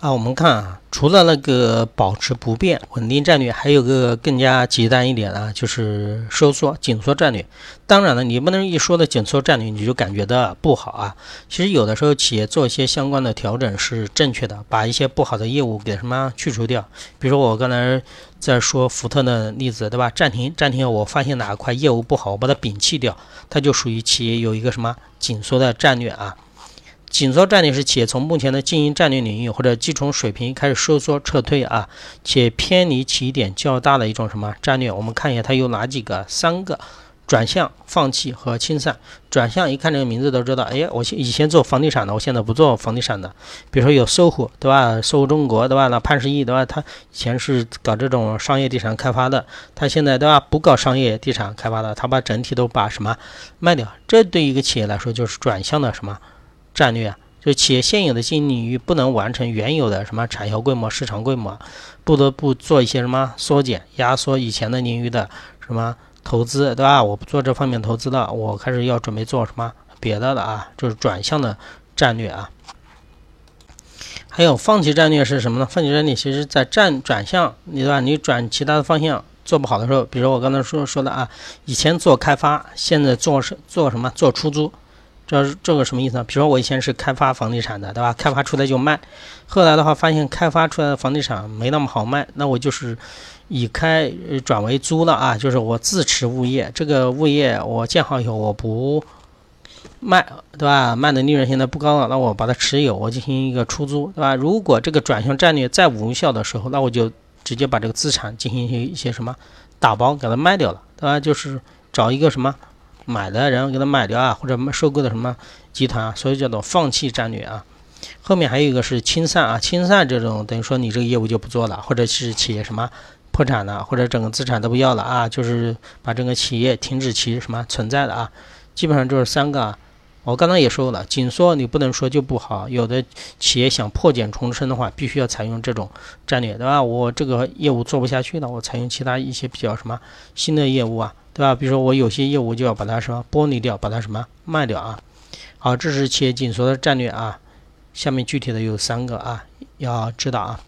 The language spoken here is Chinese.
啊，我们看啊，除了那个保持不变、稳定战略，还有个更加极端一点啊，就是收缩、紧缩战略。当然了，你不能一说的紧缩战略你就感觉到不好啊。其实有的时候企业做一些相关的调整是正确的，把一些不好的业务给什么去除掉。比如说我刚才在说福特的例子，对吧？暂停，暂停，我发现哪块业务不好，我把它摒弃掉，它就属于企业有一个什么紧缩的战略啊。紧缩战略是企业从目前的经营战略领域或者基础水平开始收缩撤退啊，且偏离起点较大的一种什么战略？我们看一下它有哪几个？三个：转向、放弃和清算。转向一看这个名字都知道，哎，我以前做房地产的，我现在不做房地产的。比如说有搜狐，对吧？搜狐中国，对吧？那潘石屹，对吧？他以前是搞这种商业地产开发的，他现在对吧？不搞商业地产开发的，他把整体都把什么卖掉？这对一个企业来说就是转向的什么？战略啊，就企业现有的经营领域不能完成原有的什么产销规模、市场规模，不得不做一些什么缩减、压缩以前的领域的什么投资，对吧？我不做这方面投资了，我开始要准备做什么别的了啊？就是转向的战略啊。还有放弃战略是什么呢？放弃战略其实在战转向，你对吧？你转其他的方向做不好的时候，比如我刚才说说的啊，以前做开发，现在做是做什么？做出租。这这个什么意思呢？比如说我以前是开发房地产的，对吧？开发出来就卖，后来的话发现开发出来的房地产没那么好卖，那我就是以开转为租了啊，就是我自持物业，这个物业我建好以后我不卖，对吧？卖的利润现在不高了，那我把它持有，我进行一个出租，对吧？如果这个转向战略再无效的时候，那我就直接把这个资产进行一些什么打包给它卖掉了，对吧？就是找一个什么。买的人给他买掉啊，或者收购的什么集团啊，所以叫做放弃战略啊。后面还有一个是清算啊，清算这种等于说你这个业务就不做了，或者是企业什么破产了，或者整个资产都不要了啊，就是把整个企业停止其什么存在的啊。基本上就是三个。我刚刚也说了，紧缩你不能说就不好，有的企业想破茧重生的话，必须要采用这种战略，对吧？我这个业务做不下去了，我采用其他一些比较什么新的业务啊。对吧？比如说我有些业务就要把它什么剥离掉，把它什么卖掉啊。好，这是企业紧缩的战略啊。下面具体的有三个啊，要知道啊。